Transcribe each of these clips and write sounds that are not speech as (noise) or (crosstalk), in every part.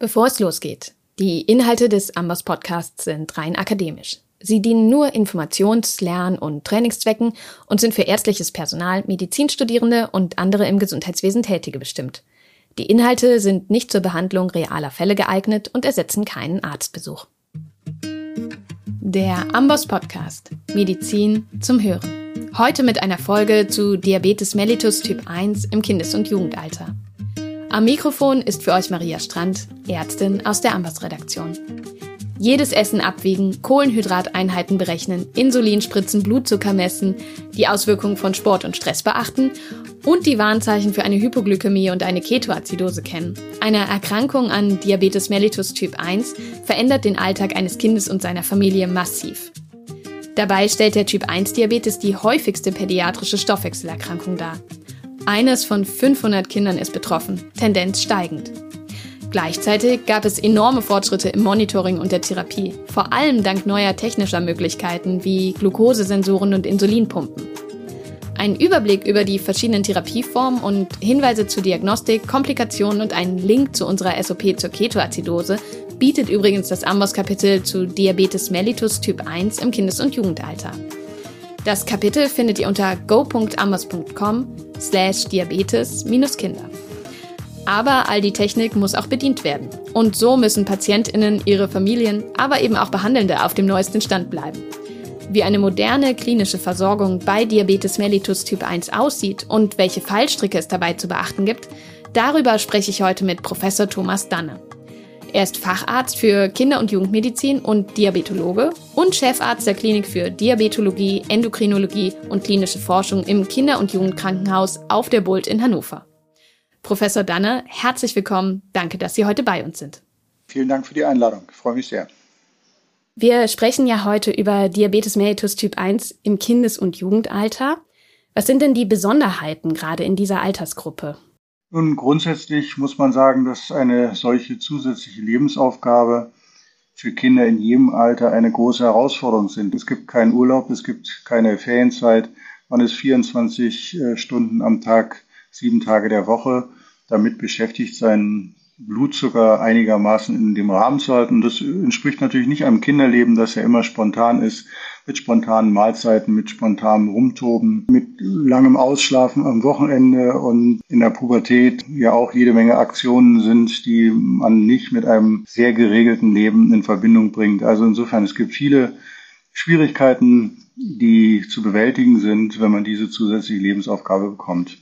Bevor es losgeht, die Inhalte des Ambers Podcasts sind rein akademisch. Sie dienen nur Informations-, Lern- und Trainingszwecken und sind für ärztliches Personal, Medizinstudierende und andere im Gesundheitswesen Tätige bestimmt. Die Inhalte sind nicht zur Behandlung realer Fälle geeignet und ersetzen keinen Arztbesuch. Der Ambos Podcast Medizin zum Hören. Heute mit einer Folge zu Diabetes mellitus Typ 1 im Kindes- und Jugendalter. Am Mikrofon ist für euch Maria Strand, Ärztin aus der Ambas-Redaktion. Jedes Essen abwiegen, Kohlenhydrateinheiten berechnen, Insulinspritzen, Blutzucker messen, die Auswirkungen von Sport und Stress beachten und die Warnzeichen für eine Hypoglykämie und eine Ketoazidose kennen. Eine Erkrankung an Diabetes mellitus Typ 1 verändert den Alltag eines Kindes und seiner Familie massiv. Dabei stellt der Typ 1 Diabetes die häufigste pädiatrische Stoffwechselerkrankung dar. Eines von 500 Kindern ist betroffen, Tendenz steigend. Gleichzeitig gab es enorme Fortschritte im Monitoring und der Therapie, vor allem dank neuer technischer Möglichkeiten wie Glukosesensoren und Insulinpumpen. Ein Überblick über die verschiedenen Therapieformen und Hinweise zur Diagnostik, Komplikationen und einen Link zu unserer SOP zur Ketoazidose bietet übrigens das Amboss-Kapitel zu Diabetes mellitus Typ 1 im Kindes- und Jugendalter. Das Kapitel findet ihr unter go.ambers.com slash diabetes-kinder. Aber all die Technik muss auch bedient werden. Und so müssen PatientInnen, ihre Familien, aber eben auch Behandelnde auf dem neuesten Stand bleiben. Wie eine moderne klinische Versorgung bei Diabetes mellitus Typ 1 aussieht und welche Fallstricke es dabei zu beachten gibt, darüber spreche ich heute mit Professor Thomas Danne. Er ist Facharzt für Kinder- und Jugendmedizin und Diabetologe und Chefarzt der Klinik für Diabetologie, Endokrinologie und klinische Forschung im Kinder- und Jugendkrankenhaus auf der Bult in Hannover. Professor Danne, herzlich willkommen. Danke, dass Sie heute bei uns sind. Vielen Dank für die Einladung. Ich freue mich sehr. Wir sprechen ja heute über Diabetes mellitus Typ 1 im Kindes- und Jugendalter. Was sind denn die Besonderheiten gerade in dieser Altersgruppe? Nun, grundsätzlich muss man sagen, dass eine solche zusätzliche Lebensaufgabe für Kinder in jedem Alter eine große Herausforderung sind. Es gibt keinen Urlaub, es gibt keine Ferienzeit. Man ist 24 äh, Stunden am Tag, sieben Tage der Woche damit beschäftigt, seinen Blutzucker einigermaßen in dem Rahmen zu halten. Das entspricht natürlich nicht einem Kinderleben, das ja immer spontan ist, mit spontanen Mahlzeiten, mit spontanem Rumtoben, mit langem Ausschlafen am Wochenende und in der Pubertät ja auch jede Menge Aktionen sind, die man nicht mit einem sehr geregelten Leben in Verbindung bringt. Also insofern, es gibt viele Schwierigkeiten, die zu bewältigen sind, wenn man diese zusätzliche Lebensaufgabe bekommt.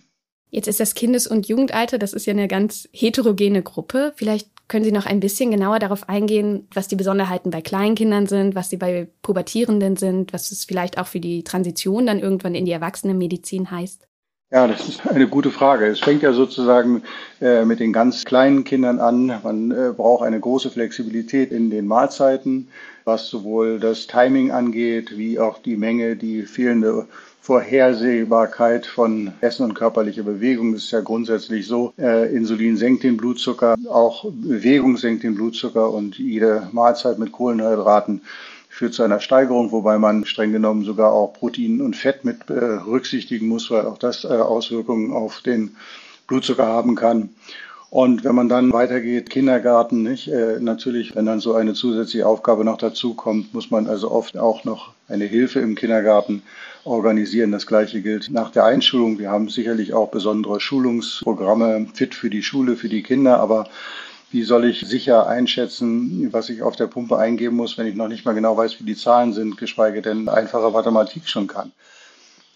Jetzt ist das Kindes- und Jugendalter, das ist ja eine ganz heterogene Gruppe. Vielleicht können Sie noch ein bisschen genauer darauf eingehen, was die Besonderheiten bei Kleinkindern sind, was sie bei Pubertierenden sind, was es vielleicht auch für die Transition dann irgendwann in die Erwachsenenmedizin heißt? Ja, das ist eine gute Frage. Es fängt ja sozusagen äh, mit den ganz kleinen Kindern an. Man äh, braucht eine große Flexibilität in den Mahlzeiten, was sowohl das Timing angeht, wie auch die Menge, die fehlende Vorhersehbarkeit von Essen und körperlicher Bewegung ist ja grundsätzlich so. Äh, Insulin senkt den Blutzucker, auch Bewegung senkt den Blutzucker und jede Mahlzeit mit Kohlenhydraten führt zu einer Steigerung, wobei man streng genommen sogar auch Protein und Fett mit äh, berücksichtigen muss, weil auch das äh, Auswirkungen auf den Blutzucker haben kann. Und wenn man dann weitergeht, Kindergarten, nicht? Äh, natürlich, wenn dann so eine zusätzliche Aufgabe noch dazu kommt, muss man also oft auch noch eine Hilfe im Kindergarten organisieren. Das Gleiche gilt nach der Einschulung. Wir haben sicherlich auch besondere Schulungsprogramme fit für die Schule, für die Kinder, aber wie soll ich sicher einschätzen, was ich auf der Pumpe eingeben muss, wenn ich noch nicht mal genau weiß, wie die Zahlen sind, geschweige denn einfache Mathematik schon kann?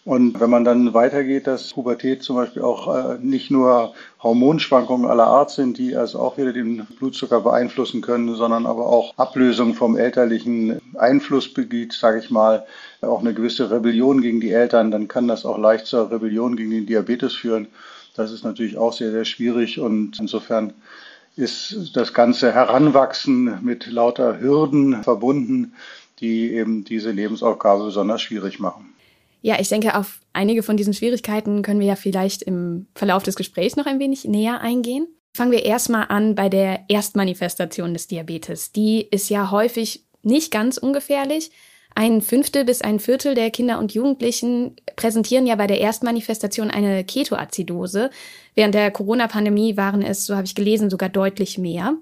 Und wenn man dann weitergeht, dass Pubertät zum Beispiel auch äh, nicht nur Hormonschwankungen aller Art sind, die also auch wieder den Blutzucker beeinflussen können, sondern aber auch Ablösung vom elterlichen Einflussgebiet, sage ich mal, auch eine gewisse Rebellion gegen die Eltern, dann kann das auch leicht zur Rebellion gegen den Diabetes führen. Das ist natürlich auch sehr, sehr schwierig und insofern ist das ganze Heranwachsen mit lauter Hürden verbunden, die eben diese Lebensaufgabe besonders schwierig machen. Ja, ich denke, auf einige von diesen Schwierigkeiten können wir ja vielleicht im Verlauf des Gesprächs noch ein wenig näher eingehen. Fangen wir erstmal an bei der Erstmanifestation des Diabetes. Die ist ja häufig nicht ganz ungefährlich. Ein Fünftel bis ein Viertel der Kinder und Jugendlichen präsentieren ja bei der Erstmanifestation eine Ketoazidose. Während der Corona-Pandemie waren es, so habe ich gelesen, sogar deutlich mehr.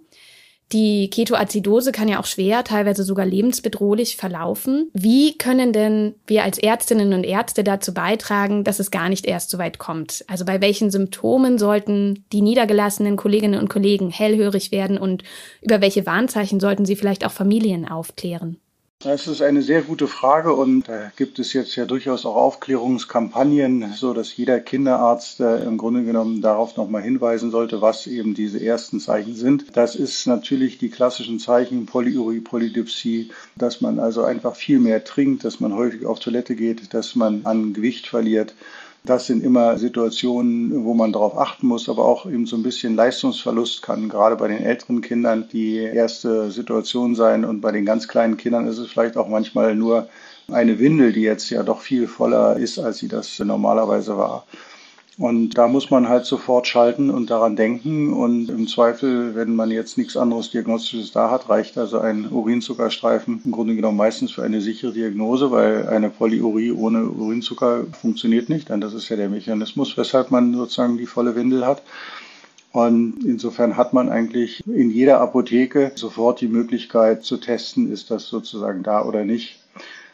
Die Ketoazidose kann ja auch schwer, teilweise sogar lebensbedrohlich verlaufen. Wie können denn wir als Ärztinnen und Ärzte dazu beitragen, dass es gar nicht erst so weit kommt? Also bei welchen Symptomen sollten die niedergelassenen Kolleginnen und Kollegen hellhörig werden und über welche Warnzeichen sollten sie vielleicht auch Familien aufklären? Das ist eine sehr gute Frage und da gibt es jetzt ja durchaus auch Aufklärungskampagnen, so dass jeder Kinderarzt äh, im Grunde genommen darauf nochmal hinweisen sollte, was eben diese ersten Zeichen sind. Das ist natürlich die klassischen Zeichen Polyurie, Polydipsie, dass man also einfach viel mehr trinkt, dass man häufig auf Toilette geht, dass man an Gewicht verliert das sind immer Situationen, wo man darauf achten muss, aber auch eben so ein bisschen Leistungsverlust kann gerade bei den älteren Kindern die erste Situation sein. Und bei den ganz kleinen Kindern ist es vielleicht auch manchmal nur eine Windel, die jetzt ja doch viel voller ist, als sie das normalerweise war. Und da muss man halt sofort schalten und daran denken. Und im Zweifel, wenn man jetzt nichts anderes Diagnostisches da hat, reicht also ein Urinzuckerstreifen im Grunde genommen meistens für eine sichere Diagnose, weil eine Polyurie ohne Urinzucker funktioniert nicht. Denn das ist ja der Mechanismus, weshalb man sozusagen die volle Windel hat. Und insofern hat man eigentlich in jeder Apotheke sofort die Möglichkeit zu testen, ist das sozusagen da oder nicht.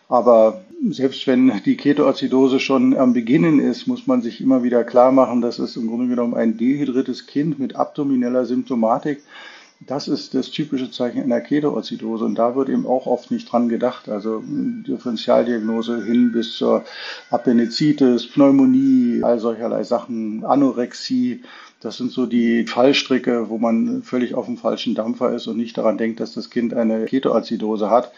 Aber selbst wenn die Ketoazidose schon am Beginnen ist, muss man sich immer wieder klar machen, dass es im Grunde genommen ein dehydriertes Kind mit abdomineller Symptomatik das ist das typische Zeichen einer Ketoazidose und da wird eben auch oft nicht dran gedacht. Also Differentialdiagnose hin bis zur Appendizitis, Pneumonie, all solcherlei Sachen, Anorexie. Das sind so die Fallstricke, wo man völlig auf dem falschen Dampfer ist und nicht daran denkt, dass das Kind eine Ketoazidose hat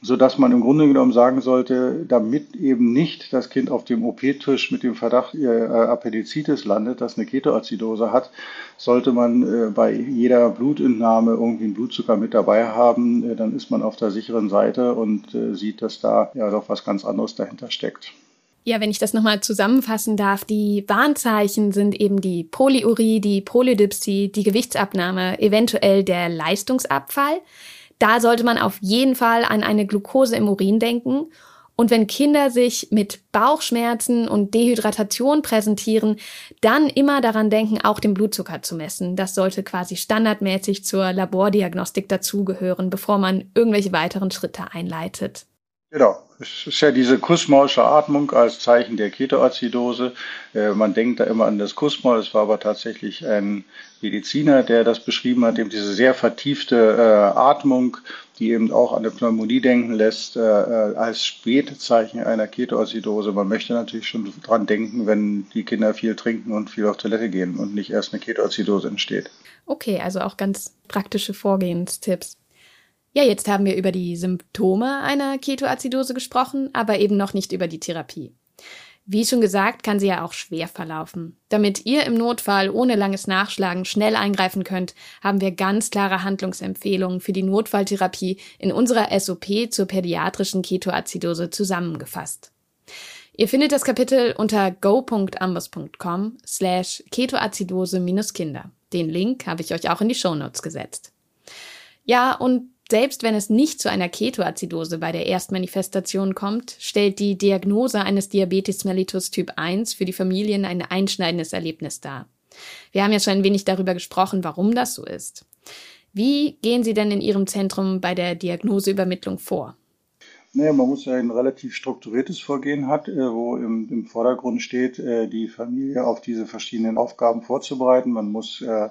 so dass man im Grunde genommen sagen sollte, damit eben nicht das Kind auf dem OP-Tisch mit dem Verdacht äh, Appendizitis landet, das eine Ketoazidose hat, sollte man äh, bei jeder Blutentnahme irgendwie einen Blutzucker mit dabei haben. Äh, dann ist man auf der sicheren Seite und äh, sieht, dass da ja doch was ganz anderes dahinter steckt. Ja, wenn ich das nochmal zusammenfassen darf, die Warnzeichen sind eben die Polyurie, die Polydipsie, die Gewichtsabnahme, eventuell der Leistungsabfall. Da sollte man auf jeden Fall an eine Glucose im Urin denken. Und wenn Kinder sich mit Bauchschmerzen und Dehydratation präsentieren, dann immer daran denken, auch den Blutzucker zu messen. Das sollte quasi standardmäßig zur Labordiagnostik dazugehören, bevor man irgendwelche weiteren Schritte einleitet. Genau. Es ist ja diese Kussmaulsche Atmung als Zeichen der Ketoazidose. Äh, man denkt da immer an das Kussmaul. Es war aber tatsächlich ein Mediziner, der das beschrieben hat, eben diese sehr vertiefte äh, Atmung, die eben auch an eine Pneumonie denken lässt, äh, als Spätzeichen einer Ketoazidose. Man möchte natürlich schon dran denken, wenn die Kinder viel trinken und viel auf Toilette gehen und nicht erst eine Ketoazidose entsteht. Okay, also auch ganz praktische Vorgehenstipps. Ja, jetzt haben wir über die Symptome einer Ketoazidose gesprochen, aber eben noch nicht über die Therapie. Wie schon gesagt, kann sie ja auch schwer verlaufen. Damit ihr im Notfall ohne langes Nachschlagen schnell eingreifen könnt, haben wir ganz klare Handlungsempfehlungen für die Notfalltherapie in unserer SOP zur pädiatrischen Ketoazidose zusammengefasst. Ihr findet das Kapitel unter go.ambos.com slash ketoazidose-kinder. Den Link habe ich euch auch in die Shownotes gesetzt. Ja, und selbst wenn es nicht zu einer Ketoazidose bei der Erstmanifestation kommt, stellt die Diagnose eines Diabetes mellitus Typ 1 für die Familien ein einschneidendes Erlebnis dar. Wir haben ja schon ein wenig darüber gesprochen, warum das so ist. Wie gehen Sie denn in Ihrem Zentrum bei der Diagnoseübermittlung vor? Naja, man muss ja ein relativ strukturiertes Vorgehen hat, äh, wo im, im Vordergrund steht, äh, die Familie auf diese verschiedenen Aufgaben vorzubereiten. Man muss äh,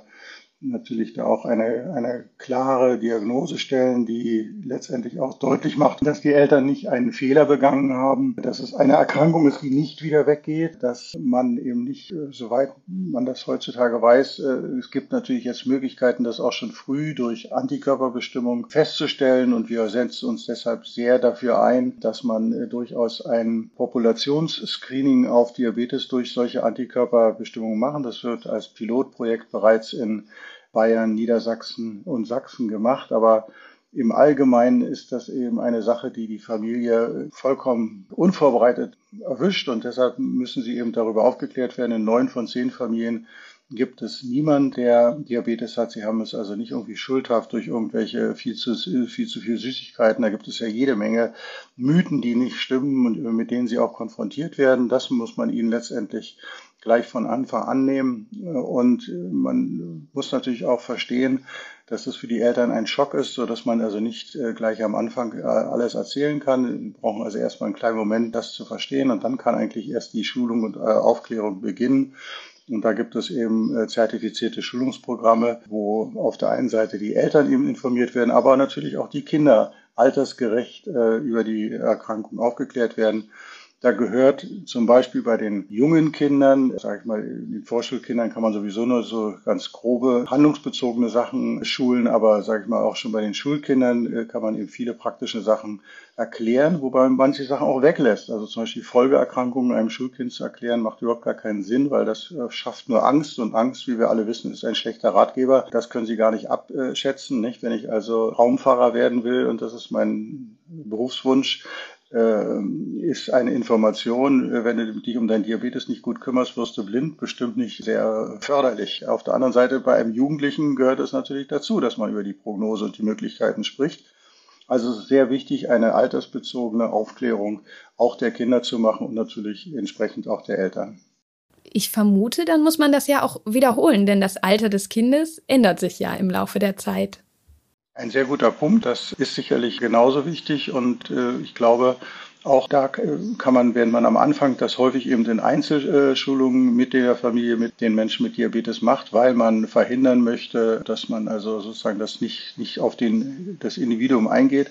natürlich da auch eine, eine klare Diagnose stellen, die letztendlich auch deutlich macht, dass die Eltern nicht einen Fehler begangen haben, dass es eine Erkrankung ist, die nicht wieder weggeht, dass man eben nicht, äh, soweit man das heutzutage weiß, äh, es gibt natürlich jetzt Möglichkeiten, das auch schon früh durch Antikörperbestimmung festzustellen und wir setzen uns deshalb sehr dafür ein, dass man äh, durchaus ein Populationsscreening auf Diabetes durch solche Antikörperbestimmungen machen. Das wird als Pilotprojekt bereits in Bayern, Niedersachsen und Sachsen gemacht. Aber im Allgemeinen ist das eben eine Sache, die die Familie vollkommen unvorbereitet erwischt und deshalb müssen sie eben darüber aufgeklärt werden. In neun von zehn Familien gibt es niemand, der Diabetes hat. Sie haben es also nicht irgendwie schuldhaft durch irgendwelche viel zu, viel zu viel Süßigkeiten. Da gibt es ja jede Menge Mythen, die nicht stimmen und mit denen sie auch konfrontiert werden. Das muss man ihnen letztendlich gleich von Anfang an nehmen. Und man muss natürlich auch verstehen, dass es für die Eltern ein Schock ist, so dass man also nicht äh, gleich am Anfang äh, alles erzählen kann. Wir brauchen also erstmal einen kleinen Moment, das zu verstehen und dann kann eigentlich erst die Schulung und äh, Aufklärung beginnen. Und da gibt es eben äh, zertifizierte Schulungsprogramme, wo auf der einen Seite die Eltern eben informiert werden, aber natürlich auch die Kinder altersgerecht äh, über die Erkrankung aufgeklärt werden. Da gehört zum Beispiel bei den jungen Kindern, sage ich mal, den Vorschulkindern kann man sowieso nur so ganz grobe handlungsbezogene Sachen schulen, aber sage ich mal auch schon bei den Schulkindern äh, kann man eben viele praktische Sachen erklären, wobei man manche Sachen auch weglässt. Also zum Beispiel Folgeerkrankungen einem Schulkind zu erklären, macht überhaupt gar keinen Sinn, weil das äh, schafft nur Angst und Angst, wie wir alle wissen, ist ein schlechter Ratgeber. Das können Sie gar nicht abschätzen, nicht? Wenn ich also Raumfahrer werden will und das ist mein Berufswunsch, ist eine Information, äh, wenn du dich um dein Diabetes nicht gut kümmerst, wirst du blind, bestimmt nicht sehr förderlich. Auf der anderen Seite, bei einem Jugendlichen gehört es natürlich dazu, dass man über die Prognose und die Möglichkeiten spricht. Also es ist sehr wichtig, eine altersbezogene Aufklärung auch der Kinder zu machen und natürlich entsprechend auch der Eltern. Ich vermute, dann muss man das ja auch wiederholen, denn das Alter des Kindes ändert sich ja im Laufe der Zeit. Ein sehr guter Punkt. Das ist sicherlich genauso wichtig und äh, ich glaube, auch da äh, kann man, wenn man am Anfang das häufig eben in Einzelschulungen mit der Familie, mit den Menschen mit Diabetes macht, weil man verhindern möchte, dass man also sozusagen das nicht, nicht auf den, das Individuum eingeht,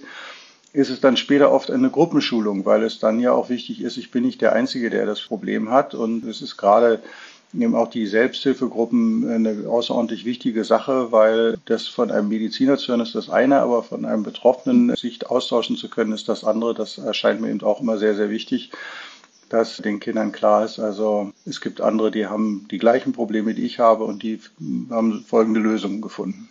ist es dann später oft eine Gruppenschulung, weil es dann ja auch wichtig ist, ich bin nicht der Einzige, der das Problem hat und es ist gerade eben auch die Selbsthilfegruppen eine außerordentlich wichtige Sache, weil das von einem Mediziner zu hören ist das eine, aber von einem Betroffenen sich austauschen zu können ist das andere. Das erscheint mir eben auch immer sehr, sehr wichtig dass den Kindern klar ist, also es gibt andere, die haben die gleichen Probleme, die ich habe und die haben folgende Lösungen gefunden.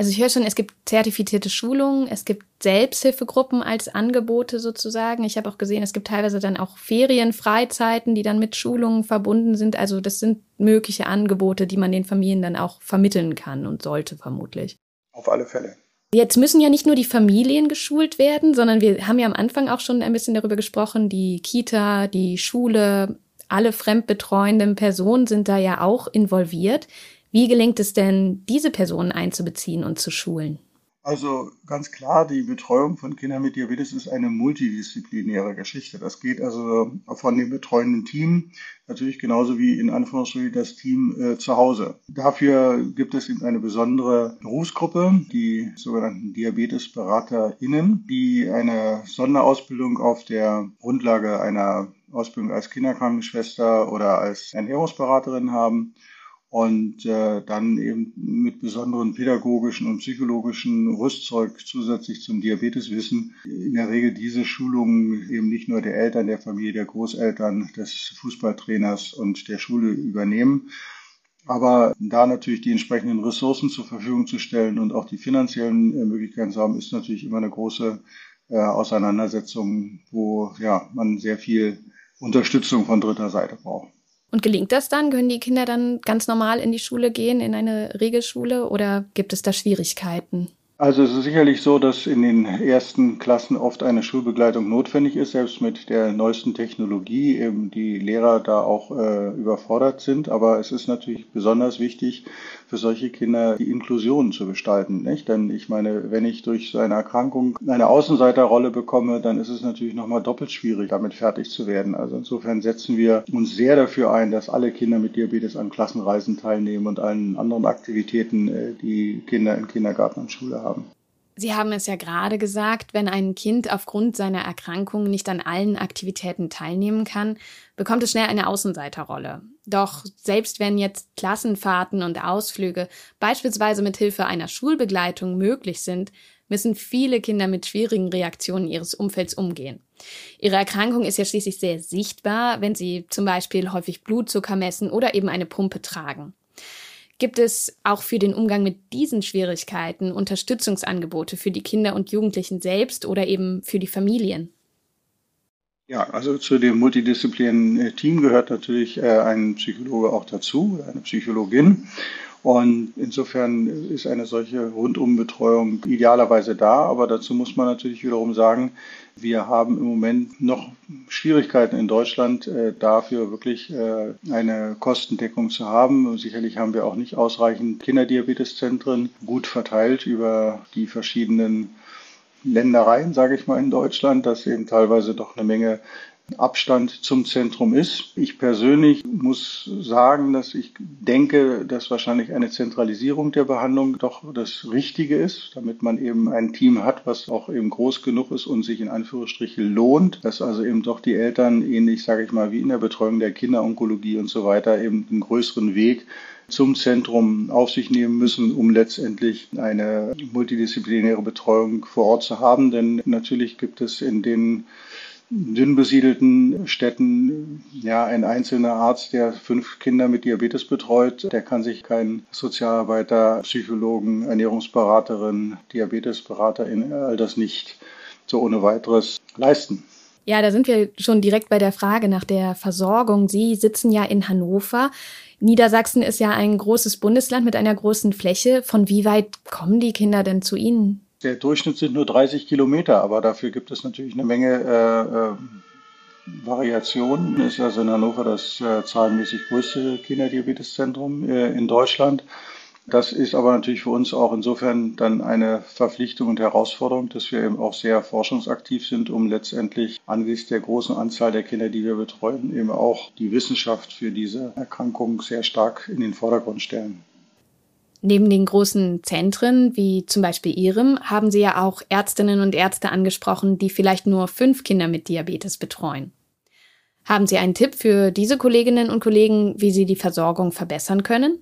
Also ich höre schon, es gibt zertifizierte Schulungen, es gibt Selbsthilfegruppen als Angebote sozusagen. Ich habe auch gesehen, es gibt teilweise dann auch Ferien, Freizeiten, die dann mit Schulungen verbunden sind. Also das sind mögliche Angebote, die man den Familien dann auch vermitteln kann und sollte vermutlich. Auf alle Fälle. Jetzt müssen ja nicht nur die Familien geschult werden, sondern wir haben ja am Anfang auch schon ein bisschen darüber gesprochen, die Kita, die Schule, alle fremdbetreuenden Personen sind da ja auch involviert. Wie gelingt es denn, diese Personen einzubeziehen und zu schulen? Also ganz klar, die Betreuung von Kindern mit Diabetes ist eine multidisziplinäre Geschichte. Das geht also von dem betreuenden Team natürlich genauso wie in Anführungsstrichen das Team äh, zu Hause. Dafür gibt es eben eine besondere Berufsgruppe, die sogenannten DiabetesberaterInnen, die eine Sonderausbildung auf der Grundlage einer Ausbildung als Kinderkrankenschwester oder als Ernährungsberaterin haben und äh, dann eben mit besonderen pädagogischen und psychologischen Rüstzeug zusätzlich zum Diabeteswissen in der Regel diese Schulungen eben nicht nur der Eltern, der Familie, der Großeltern, des Fußballtrainers und der Schule übernehmen. Aber da natürlich die entsprechenden Ressourcen zur Verfügung zu stellen und auch die finanziellen äh, Möglichkeiten zu haben, ist natürlich immer eine große äh, Auseinandersetzung, wo ja, man sehr viel Unterstützung von dritter Seite braucht. Und gelingt das dann? Können die Kinder dann ganz normal in die Schule gehen, in eine Regelschule oder gibt es da Schwierigkeiten? Also es ist sicherlich so, dass in den ersten Klassen oft eine Schulbegleitung notwendig ist, selbst mit der neuesten Technologie, eben die Lehrer da auch äh, überfordert sind. Aber es ist natürlich besonders wichtig, für solche Kinder die Inklusion zu gestalten. Nicht? Denn ich meine, wenn ich durch so eine Erkrankung eine Außenseiterrolle bekomme, dann ist es natürlich nochmal doppelt schwierig, damit fertig zu werden. Also insofern setzen wir uns sehr dafür ein, dass alle Kinder mit Diabetes an Klassenreisen teilnehmen und allen anderen Aktivitäten, äh, die Kinder im Kindergarten und Schule haben. Sie haben es ja gerade gesagt, wenn ein Kind aufgrund seiner Erkrankung nicht an allen Aktivitäten teilnehmen kann, bekommt es schnell eine Außenseiterrolle. Doch selbst wenn jetzt Klassenfahrten und Ausflüge beispielsweise mit Hilfe einer Schulbegleitung möglich sind, müssen viele Kinder mit schwierigen Reaktionen ihres Umfelds umgehen. Ihre Erkrankung ist ja schließlich sehr sichtbar, wenn sie zum Beispiel häufig Blutzucker messen oder eben eine Pumpe tragen. Gibt es auch für den Umgang mit diesen Schwierigkeiten Unterstützungsangebote für die Kinder und Jugendlichen selbst oder eben für die Familien? Ja, also zu dem multidisziplinären Team gehört natürlich äh, ein Psychologe auch dazu, eine Psychologin. Und insofern ist eine solche Rundumbetreuung idealerweise da. Aber dazu muss man natürlich wiederum sagen, wir haben im Moment noch Schwierigkeiten in Deutschland, äh, dafür wirklich äh, eine Kostendeckung zu haben. Sicherlich haben wir auch nicht ausreichend Kinderdiabeteszentren gut verteilt über die verschiedenen Ländereien, sage ich mal, in Deutschland, dass eben teilweise doch eine Menge Abstand zum Zentrum ist. Ich persönlich muss sagen, dass ich denke, dass wahrscheinlich eine Zentralisierung der Behandlung doch das Richtige ist, damit man eben ein Team hat, was auch eben groß genug ist und sich in Anführungsstrichen lohnt, dass also eben doch die Eltern ähnlich, sage ich mal, wie in der Betreuung der Kinderonkologie und so weiter eben einen größeren Weg zum Zentrum auf sich nehmen müssen, um letztendlich eine multidisziplinäre Betreuung vor Ort zu haben. Denn natürlich gibt es in den dünn besiedelten Städten ja ein einzelner Arzt, der fünf Kinder mit Diabetes betreut, der kann sich kein Sozialarbeiter, Psychologen, Ernährungsberaterin, Diabetesberaterin all das nicht so ohne weiteres leisten. Ja, da sind wir schon direkt bei der Frage nach der Versorgung. Sie sitzen ja in Hannover. Niedersachsen ist ja ein großes Bundesland mit einer großen Fläche. Von wie weit kommen die Kinder denn zu Ihnen? Der Durchschnitt sind nur 30 Kilometer, aber dafür gibt es natürlich eine Menge äh, äh, Variationen. Es ist also in Hannover das äh, zahlenmäßig größte Kinderdiabeteszentrum äh, in Deutschland. Das ist aber natürlich für uns auch insofern dann eine Verpflichtung und Herausforderung, dass wir eben auch sehr forschungsaktiv sind, um letztendlich angesichts der großen Anzahl der Kinder, die wir betreuen, eben auch die Wissenschaft für diese Erkrankung sehr stark in den Vordergrund stellen. Neben den großen Zentren, wie zum Beispiel Ihrem, haben Sie ja auch Ärztinnen und Ärzte angesprochen, die vielleicht nur fünf Kinder mit Diabetes betreuen. Haben Sie einen Tipp für diese Kolleginnen und Kollegen, wie sie die Versorgung verbessern können?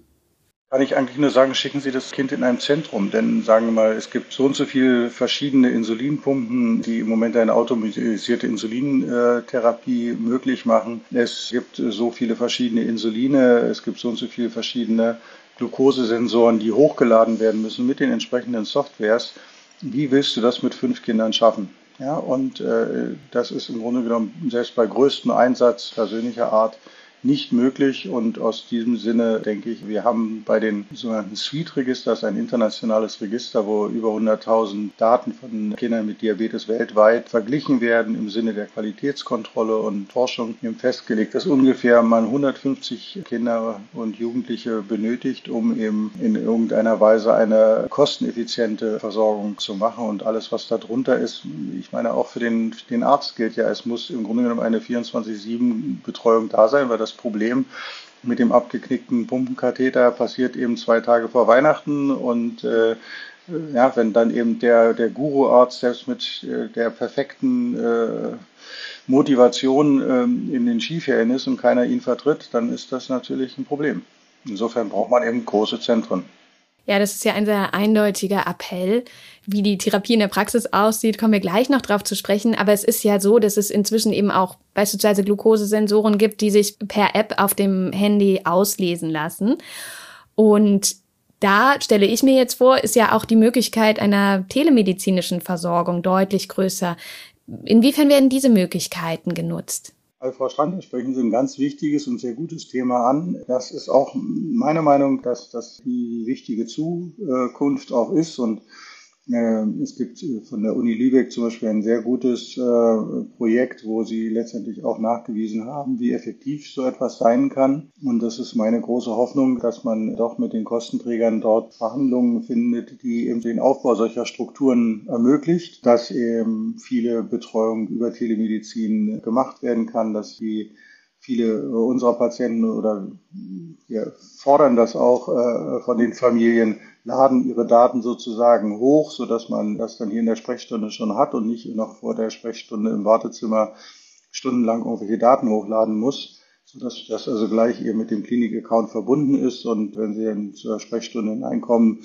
Kann ich eigentlich nur sagen, schicken Sie das Kind in ein Zentrum, denn sagen wir mal, es gibt so und so viele verschiedene Insulinpumpen, die im Moment eine automatisierte Insulintherapie möglich machen. Es gibt so viele verschiedene Insuline, es gibt so und so viele verschiedene Glukosesensoren, die hochgeladen werden müssen mit den entsprechenden Softwares. Wie willst du das mit fünf Kindern schaffen? Ja, und äh, das ist im Grunde genommen selbst bei größtem Einsatz persönlicher Art nicht möglich. Und aus diesem Sinne denke ich, wir haben bei den sogenannten Suite-Registers ein internationales Register, wo über 100.000 Daten von Kindern mit Diabetes weltweit verglichen werden im Sinne der Qualitätskontrolle und Forschung. Haben festgelegt, dass ungefähr man 150 Kinder und Jugendliche benötigt, um eben in irgendeiner Weise eine kosteneffiziente Versorgung zu machen. Und alles, was darunter ist, ich meine, auch für den, den Arzt gilt ja, es muss im Grunde genommen eine 24-7-Betreuung da sein, weil das das Problem mit dem abgeknickten Pumpenkatheter passiert eben zwei Tage vor Weihnachten und äh, ja, wenn dann eben der, der Guru-Arzt selbst mit äh, der perfekten äh, Motivation äh, in den Skiferien ist und keiner ihn vertritt, dann ist das natürlich ein Problem. Insofern braucht man eben große Zentren. Ja, das ist ja ein sehr eindeutiger Appell. Wie die Therapie in der Praxis aussieht, kommen wir gleich noch drauf zu sprechen. Aber es ist ja so, dass es inzwischen eben auch beispielsweise Glukosesensoren gibt, die sich per App auf dem Handy auslesen lassen. Und da stelle ich mir jetzt vor, ist ja auch die Möglichkeit einer telemedizinischen Versorgung deutlich größer. Inwiefern werden diese Möglichkeiten genutzt? Also Frau Strand, sprechen Sie ein ganz wichtiges und sehr gutes Thema an. Das ist auch meine Meinung, dass das die wichtige Zukunft auch ist und es gibt äh, von der Uni Lübeck zum Beispiel ein sehr gutes äh, Projekt, wo sie letztendlich auch nachgewiesen haben, wie effektiv so etwas sein kann. Und das ist meine große Hoffnung, dass man doch mit den Kostenträgern dort Verhandlungen findet, die eben den Aufbau solcher Strukturen ermöglicht, dass eben viele Betreuungen über Telemedizin gemacht werden kann, dass die viele unserer Patienten oder wir fordern das auch äh, von den Familien, laden ihre Daten sozusagen hoch, sodass man das dann hier in der Sprechstunde schon hat und nicht noch vor der Sprechstunde im Wartezimmer stundenlang irgendwelche Daten hochladen muss, sodass das also gleich eben mit dem Klinik-Account verbunden ist. Und wenn Sie dann zur Sprechstunde hineinkommen,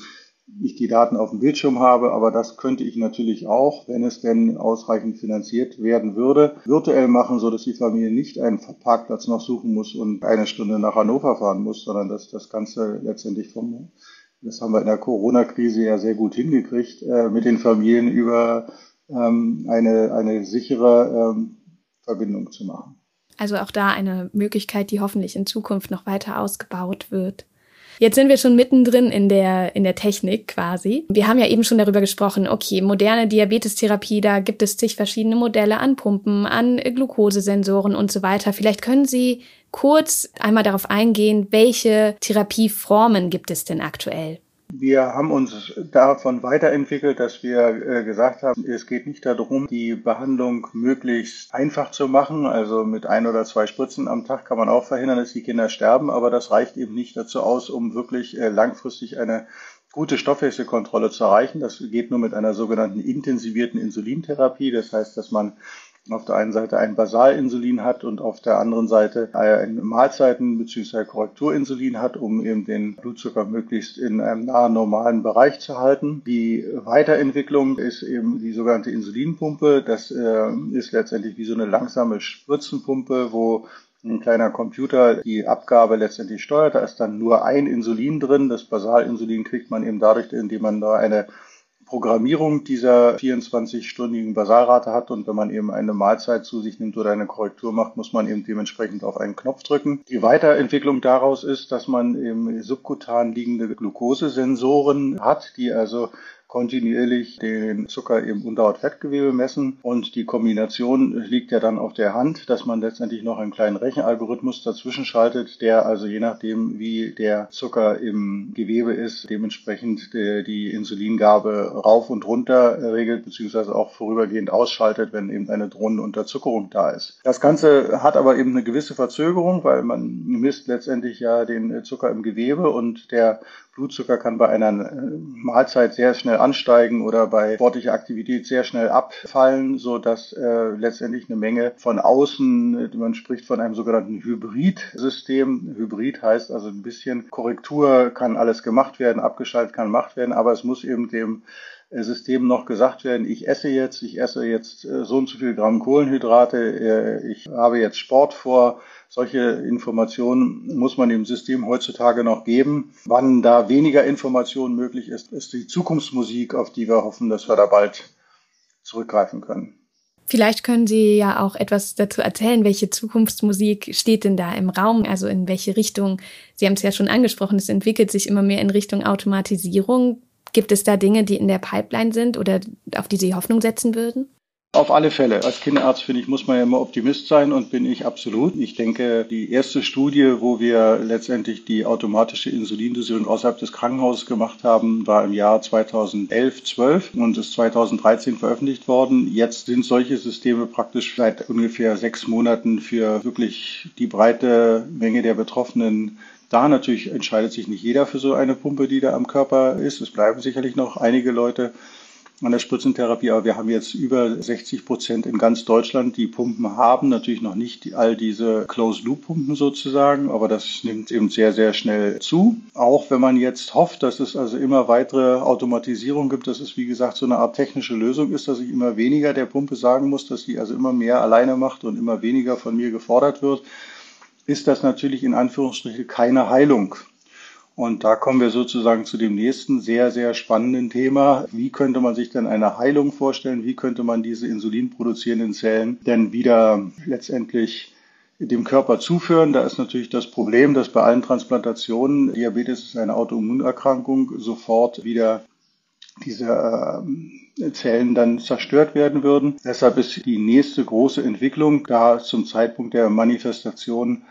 ich die Daten auf dem Bildschirm habe, aber das könnte ich natürlich auch, wenn es denn ausreichend finanziert werden würde, virtuell machen, so dass die Familie nicht einen Parkplatz noch suchen muss und eine Stunde nach Hannover fahren muss, sondern dass das Ganze letztendlich vom das haben wir in der Corona-Krise ja sehr gut hingekriegt, äh, mit den Familien über ähm, eine, eine sichere ähm, Verbindung zu machen. Also auch da eine Möglichkeit, die hoffentlich in Zukunft noch weiter ausgebaut wird. Jetzt sind wir schon mittendrin in der, in der Technik quasi. Wir haben ja eben schon darüber gesprochen, okay, moderne Diabetestherapie, da gibt es zig verschiedene Modelle an Pumpen, an Glukosesensoren und so weiter. Vielleicht können Sie kurz einmal darauf eingehen, welche Therapieformen gibt es denn aktuell? Wir haben uns davon weiterentwickelt, dass wir äh, gesagt haben, es geht nicht darum, die Behandlung möglichst einfach zu machen. Also mit ein oder zwei Spritzen am Tag kann man auch verhindern, dass die Kinder sterben, aber das reicht eben nicht dazu aus, um wirklich äh, langfristig eine gute Stoffwechselkontrolle zu erreichen. Das geht nur mit einer sogenannten intensivierten Insulintherapie. Das heißt, dass man auf der einen Seite ein Basalinsulin hat und auf der anderen Seite ein Mahlzeiten- bzw. Korrekturinsulin hat, um eben den Blutzucker möglichst in einem nahen normalen Bereich zu halten. Die Weiterentwicklung ist eben die sogenannte Insulinpumpe. Das äh, ist letztendlich wie so eine langsame Spritzenpumpe, wo ein kleiner Computer die Abgabe letztendlich steuert. Da ist dann nur ein Insulin drin. Das Basalinsulin kriegt man eben dadurch, indem man da eine Programmierung dieser 24-stündigen Basalrate hat und wenn man eben eine Mahlzeit zu sich nimmt oder eine Korrektur macht, muss man eben dementsprechend auf einen Knopf drücken. Die Weiterentwicklung daraus ist, dass man eben subkutan liegende Glukosesensoren hat, die also kontinuierlich den Zucker im Unterhautfettgewebe messen. Und die Kombination liegt ja dann auf der Hand, dass man letztendlich noch einen kleinen Rechenalgorithmus dazwischen schaltet, der also je nachdem, wie der Zucker im Gewebe ist, dementsprechend die Insulingabe rauf und runter regelt, beziehungsweise auch vorübergehend ausschaltet, wenn eben eine drohende Unterzuckerung da ist. Das Ganze hat aber eben eine gewisse Verzögerung, weil man misst letztendlich ja den Zucker im Gewebe und der Blutzucker kann bei einer äh, Mahlzeit sehr schnell ansteigen oder bei sportlicher Aktivität sehr schnell abfallen, so dass äh, letztendlich eine Menge von außen, man spricht von einem sogenannten Hybrid-System. Hybrid heißt also ein bisschen Korrektur kann alles gemacht werden, abgeschaltet kann gemacht werden, aber es muss eben dem äh, System noch gesagt werden, ich esse jetzt, ich esse jetzt äh, so und so viel Gramm Kohlenhydrate, ich habe jetzt Sport vor, solche Informationen muss man dem System heutzutage noch geben. Wann da weniger Informationen möglich ist, ist die Zukunftsmusik, auf die wir hoffen, dass wir da bald zurückgreifen können. Vielleicht können Sie ja auch etwas dazu erzählen, welche Zukunftsmusik steht denn da im Raum, also in welche Richtung. Sie haben es ja schon angesprochen, es entwickelt sich immer mehr in Richtung Automatisierung. Gibt es da Dinge, die in der Pipeline sind oder auf die Sie Hoffnung setzen würden? Auf alle Fälle. Als Kinderarzt, finde ich, muss man ja immer Optimist sein und bin ich absolut. Ich denke, die erste Studie, wo wir letztendlich die automatische Insulindosierung außerhalb des Krankenhauses gemacht haben, war im Jahr 2011, 12 und ist 2013 veröffentlicht worden. Jetzt sind solche Systeme praktisch seit ungefähr sechs Monaten für wirklich die breite Menge der Betroffenen da natürlich entscheidet sich nicht jeder für so eine Pumpe, die da am Körper ist. Es bleiben sicherlich noch einige Leute an der Spritzentherapie, aber wir haben jetzt über 60 Prozent in ganz Deutschland, die Pumpen haben. Natürlich noch nicht all diese Closed-Loop-Pumpen sozusagen, aber das nimmt eben sehr, sehr schnell zu. Auch wenn man jetzt hofft, dass es also immer weitere Automatisierung gibt, dass es wie gesagt so eine Art technische Lösung ist, dass ich immer weniger der Pumpe sagen muss, dass sie also immer mehr alleine macht und immer weniger von mir gefordert wird, ist das natürlich in Anführungsstrichen keine Heilung. Und da kommen wir sozusagen zu dem nächsten sehr, sehr spannenden Thema. Wie könnte man sich denn eine Heilung vorstellen? Wie könnte man diese insulinproduzierenden Zellen denn wieder letztendlich dem Körper zuführen? Da ist natürlich das Problem, dass bei allen Transplantationen, Diabetes ist eine Autoimmunerkrankung, sofort wieder diese äh, Zellen dann zerstört werden würden. Deshalb ist die nächste große Entwicklung da zum Zeitpunkt der Manifestation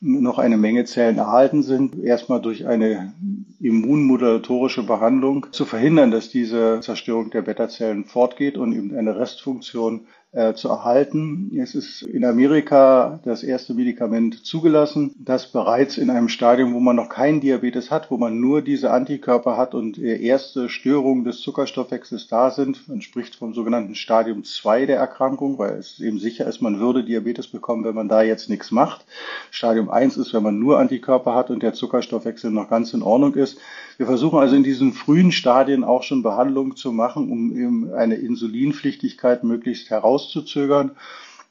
noch eine Menge Zellen erhalten sind, erstmal durch eine immunmodulatorische Behandlung zu verhindern, dass diese Zerstörung der Beta-Zellen fortgeht und eben eine Restfunktion äh, zu erhalten. Es ist in Amerika das erste Medikament zugelassen, das bereits in einem Stadium, wo man noch keinen Diabetes hat, wo man nur diese Antikörper hat und erste Störungen des Zuckerstoffwechsels da sind. Man spricht vom sogenannten Stadium 2 der Erkrankung, weil es eben sicher ist, man würde Diabetes bekommen, wenn man da jetzt nichts macht. Stadium 1 ist, wenn man nur Antikörper hat und der Zuckerstoffwechsel noch ganz in Ordnung ist. Wir versuchen also in diesen frühen Stadien auch schon Behandlungen zu machen, um eben eine Insulinpflichtigkeit möglichst herauszuzögern.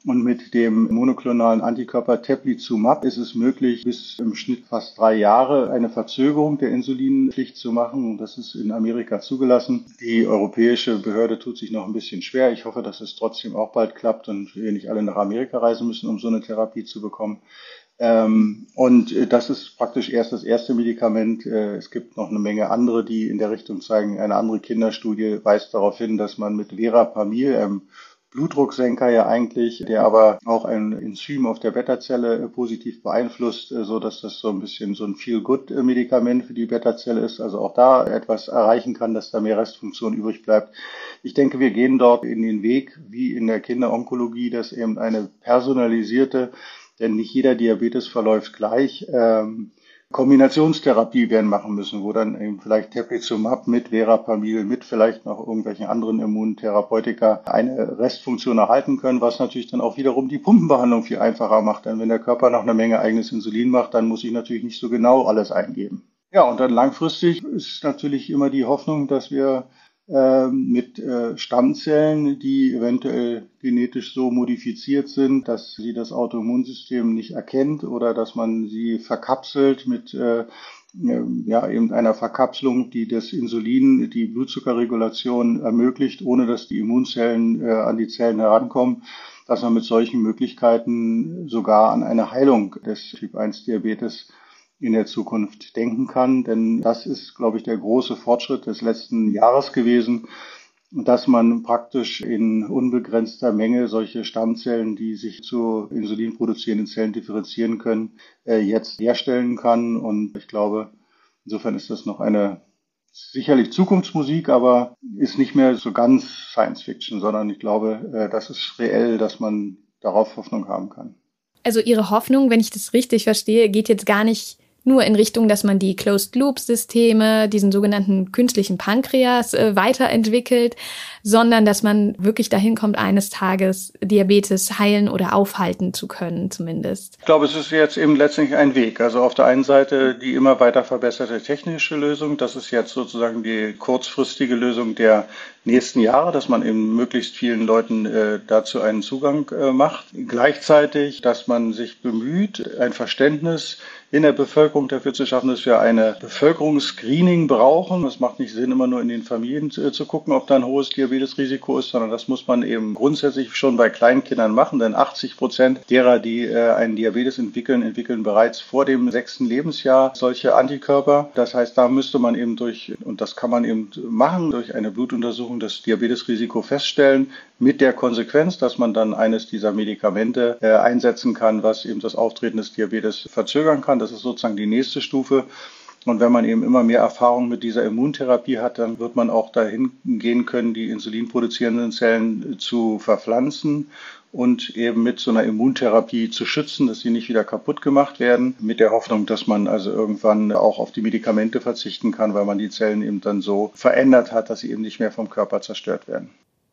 Und mit dem monoklonalen Antikörper Teplizumab ist es möglich, bis im Schnitt fast drei Jahre eine Verzögerung der Insulinpflicht zu machen. Das ist in Amerika zugelassen. Die europäische Behörde tut sich noch ein bisschen schwer. Ich hoffe, dass es trotzdem auch bald klappt und wir nicht alle nach Amerika reisen müssen, um so eine Therapie zu bekommen. Ähm, und äh, das ist praktisch erst das erste Medikament. Äh, es gibt noch eine Menge andere, die in der Richtung zeigen. Eine andere Kinderstudie weist darauf hin, dass man mit Verapamil, einem Blutdrucksenker ja eigentlich, der aber auch ein Enzym auf der Beta-Zelle äh, positiv beeinflusst, so dass das so ein bisschen so ein Feel-Good-Medikament für die Beta-Zelle ist. Also auch da etwas erreichen kann, dass da mehr Restfunktion übrig bleibt. Ich denke, wir gehen dort in den Weg, wie in der Kinderonkologie, dass eben eine personalisierte denn nicht jeder Diabetes verläuft gleich. Ähm, Kombinationstherapie werden machen müssen, wo dann eben vielleicht Teplizumab mit Verapamil, mit vielleicht noch irgendwelchen anderen Immuntherapeutika eine Restfunktion erhalten können, was natürlich dann auch wiederum die Pumpenbehandlung viel einfacher macht. Denn wenn der Körper noch eine Menge eigenes Insulin macht, dann muss ich natürlich nicht so genau alles eingeben. Ja, und dann langfristig ist natürlich immer die Hoffnung, dass wir mit äh, Stammzellen, die eventuell genetisch so modifiziert sind, dass sie das Autoimmunsystem nicht erkennt oder dass man sie verkapselt mit äh, ja, eben einer Verkapselung, die das Insulin, die Blutzuckerregulation ermöglicht, ohne dass die Immunzellen äh, an die Zellen herankommen, dass man mit solchen Möglichkeiten sogar an eine Heilung des Typ 1 Diabetes in der Zukunft denken kann. Denn das ist, glaube ich, der große Fortschritt des letzten Jahres gewesen, dass man praktisch in unbegrenzter Menge solche Stammzellen, die sich zu Insulin produzierenden Zellen differenzieren können, äh, jetzt herstellen kann. Und ich glaube, insofern ist das noch eine sicherlich Zukunftsmusik, aber ist nicht mehr so ganz Science Fiction, sondern ich glaube, äh, das ist reell, dass man darauf Hoffnung haben kann. Also Ihre Hoffnung, wenn ich das richtig verstehe, geht jetzt gar nicht nur in Richtung, dass man die Closed-Loop-Systeme, diesen sogenannten künstlichen Pankreas äh, weiterentwickelt, sondern dass man wirklich dahin kommt, eines Tages Diabetes heilen oder aufhalten zu können, zumindest. Ich glaube, es ist jetzt eben letztlich ein Weg. Also auf der einen Seite die immer weiter verbesserte technische Lösung. Das ist jetzt sozusagen die kurzfristige Lösung der nächsten Jahre, dass man eben möglichst vielen Leuten äh, dazu einen Zugang äh, macht. Gleichzeitig, dass man sich bemüht, ein Verständnis in der Bevölkerung dafür zu schaffen, dass wir eine Bevölkerungsscreening brauchen. Es macht nicht Sinn, immer nur in den Familien zu, zu gucken, ob da ein hohes Diabetesrisiko ist, sondern das muss man eben grundsätzlich schon bei Kleinkindern machen, denn 80 Prozent derer, die äh, einen Diabetes entwickeln, entwickeln bereits vor dem sechsten Lebensjahr solche Antikörper. Das heißt, da müsste man eben durch, und das kann man eben machen, durch eine Blutuntersuchung das Diabetesrisiko feststellen, mit der Konsequenz, dass man dann eines dieser Medikamente äh, einsetzen kann, was eben das Auftreten des Diabetes verzögern kann. Das ist sozusagen die nächste Stufe. Und wenn man eben immer mehr Erfahrung mit dieser Immuntherapie hat, dann wird man auch dahin gehen können, die insulinproduzierenden Zellen zu verpflanzen und eben mit so einer Immuntherapie zu schützen, dass sie nicht wieder kaputt gemacht werden, mit der Hoffnung, dass man also irgendwann auch auf die Medikamente verzichten kann, weil man die Zellen eben dann so verändert hat, dass sie eben nicht mehr vom Körper zerstört werden.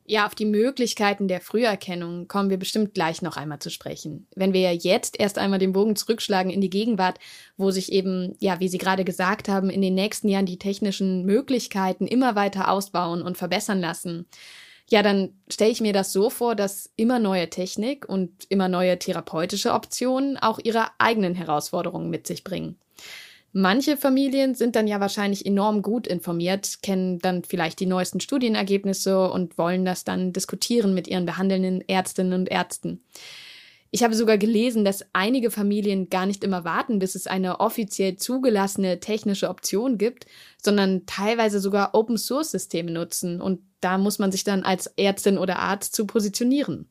Ja, auf die Möglichkeiten der Früherkennung kommen wir bestimmt gleich noch einmal zu sprechen. Wenn wir jetzt erst einmal den Bogen zurückschlagen in die Gegenwart, wo sich eben, ja, wie Sie gerade gesagt haben, in den nächsten Jahren die technischen Möglichkeiten immer weiter ausbauen und verbessern lassen. Ja, dann stelle ich mir das so vor, dass immer neue Technik und immer neue therapeutische Optionen auch ihre eigenen Herausforderungen mit sich bringen. Manche Familien sind dann ja wahrscheinlich enorm gut informiert, kennen dann vielleicht die neuesten Studienergebnisse und wollen das dann diskutieren mit ihren behandelnden Ärztinnen und Ärzten. Ich habe sogar gelesen, dass einige Familien gar nicht immer warten, bis es eine offiziell zugelassene technische Option gibt, sondern teilweise sogar Open-Source-Systeme nutzen und da muss man sich dann als Ärztin oder Arzt zu positionieren.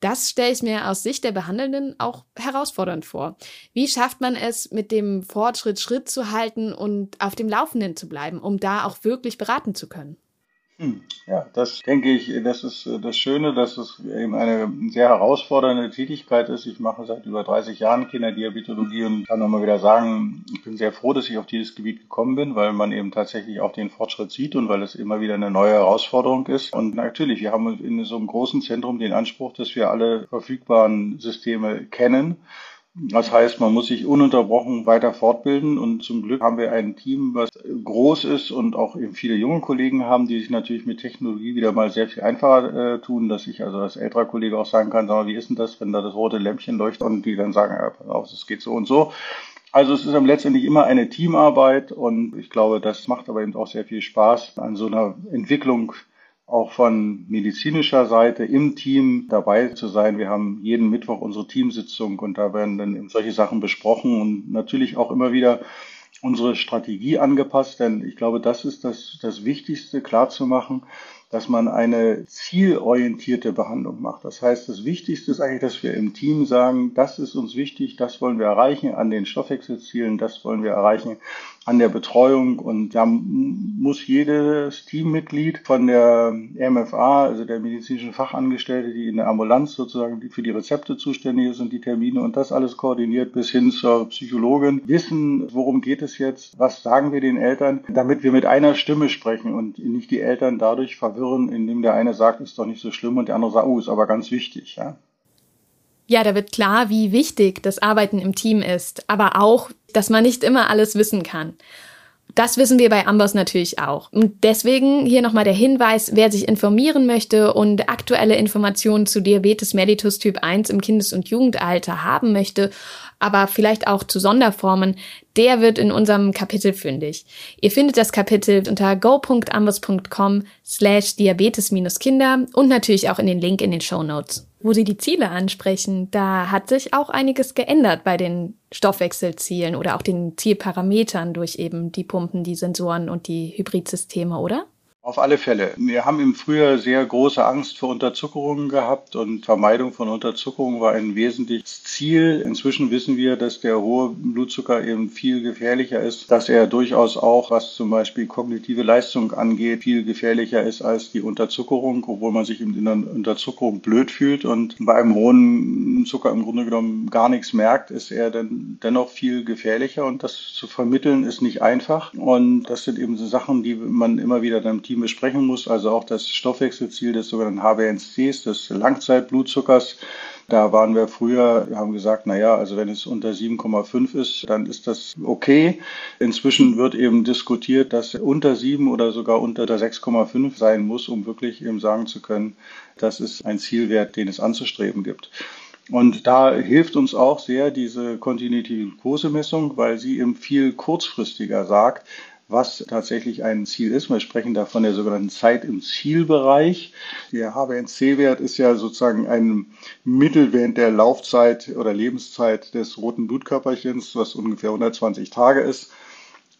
Das stelle ich mir aus Sicht der Behandelnden auch herausfordernd vor. Wie schafft man es, mit dem Fortschritt Schritt zu halten und auf dem Laufenden zu bleiben, um da auch wirklich beraten zu können? Hm, ja, das denke ich, das ist äh, das Schöne, dass es eben eine sehr herausfordernde Tätigkeit ist. Ich mache seit über 30 Jahren Kinderdiabetologie und kann nochmal wieder sagen, ich bin sehr froh, dass ich auf dieses Gebiet gekommen bin, weil man eben tatsächlich auch den Fortschritt sieht und weil es immer wieder eine neue Herausforderung ist. Und natürlich, wir haben in so einem großen Zentrum den Anspruch, dass wir alle verfügbaren Systeme kennen das heißt, man muss sich ununterbrochen weiter fortbilden und zum Glück haben wir ein Team, was groß ist und auch eben viele junge Kollegen haben, die sich natürlich mit Technologie wieder mal sehr viel einfacher äh, tun, dass ich also als älterer Kollege auch sagen kann, sag mal, wie ist denn das, wenn da das rote Lämpchen leuchtet und die dann sagen, ja, pass auf, es geht so und so. Also es ist letztendlich immer eine Teamarbeit und ich glaube, das macht aber eben auch sehr viel Spaß, an so einer Entwicklung auch von medizinischer Seite im Team dabei zu sein. Wir haben jeden Mittwoch unsere Teamsitzung und da werden dann solche Sachen besprochen und natürlich auch immer wieder unsere Strategie angepasst, denn ich glaube, das ist das, das Wichtigste, klarzumachen, dass man eine zielorientierte Behandlung macht. Das heißt, das Wichtigste ist eigentlich, dass wir im Team sagen, das ist uns wichtig, das wollen wir erreichen an den Stoffwechselzielen, das wollen wir erreichen an der Betreuung und da muss jedes Teammitglied von der MFA, also der medizinischen Fachangestellte, die in der Ambulanz sozusagen für die Rezepte zuständig ist und die Termine und das alles koordiniert bis hin zur Psychologin, wissen, worum geht es jetzt, was sagen wir den Eltern, damit wir mit einer Stimme sprechen und nicht die Eltern dadurch verwirren, indem der eine sagt, ist doch nicht so schlimm und der andere sagt, oh, ist aber ganz wichtig. Ja. Ja, da wird klar, wie wichtig das Arbeiten im Team ist, aber auch, dass man nicht immer alles wissen kann. Das wissen wir bei Amboss natürlich auch. Und deswegen hier nochmal der Hinweis, wer sich informieren möchte und aktuelle Informationen zu Diabetes mellitus Typ 1 im Kindes- und Jugendalter haben möchte, aber vielleicht auch zu Sonderformen, der wird in unserem Kapitel fündig. Ihr findet das Kapitel unter go.ambos.com slash diabetes-kinder und natürlich auch in den Link in den Show Notes. Wo Sie die Ziele ansprechen, da hat sich auch einiges geändert bei den Stoffwechselzielen oder auch den Zielparametern durch eben die Pumpen, die Sensoren und die Hybridsysteme, oder? Auf alle Fälle. Wir haben im Frühjahr sehr große Angst vor Unterzuckerungen gehabt und Vermeidung von Unterzuckerung war ein wesentliches Ziel. Inzwischen wissen wir, dass der hohe Blutzucker eben viel gefährlicher ist, dass er durchaus auch, was zum Beispiel kognitive Leistung angeht, viel gefährlicher ist als die Unterzuckerung, obwohl man sich in der Unterzuckerung blöd fühlt und bei einem hohen Zucker im Grunde genommen gar nichts merkt, ist er dann dennoch viel gefährlicher und das zu vermitteln ist nicht einfach und das sind eben so Sachen, die man immer wieder dann Team besprechen muss, also auch das Stoffwechselziel des sogenannten HbA1cs, des Langzeitblutzuckers. Da waren wir früher, haben gesagt, na ja, also wenn es unter 7,5 ist, dann ist das okay. Inzwischen wird eben diskutiert, dass unter 7 oder sogar unter der 6,5 sein muss, um wirklich eben sagen zu können, das ist ein Zielwert, den es anzustreben gibt. Und da hilft uns auch sehr diese kontinuierliche Glukosemessung, weil sie eben viel kurzfristiger sagt, was tatsächlich ein Ziel ist. Wir sprechen da von der sogenannten Zeit im Zielbereich. Der HbA1c-Wert ist ja sozusagen ein Mittel während der Laufzeit oder Lebenszeit des roten Blutkörperchens, was ungefähr 120 Tage ist.